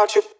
about you.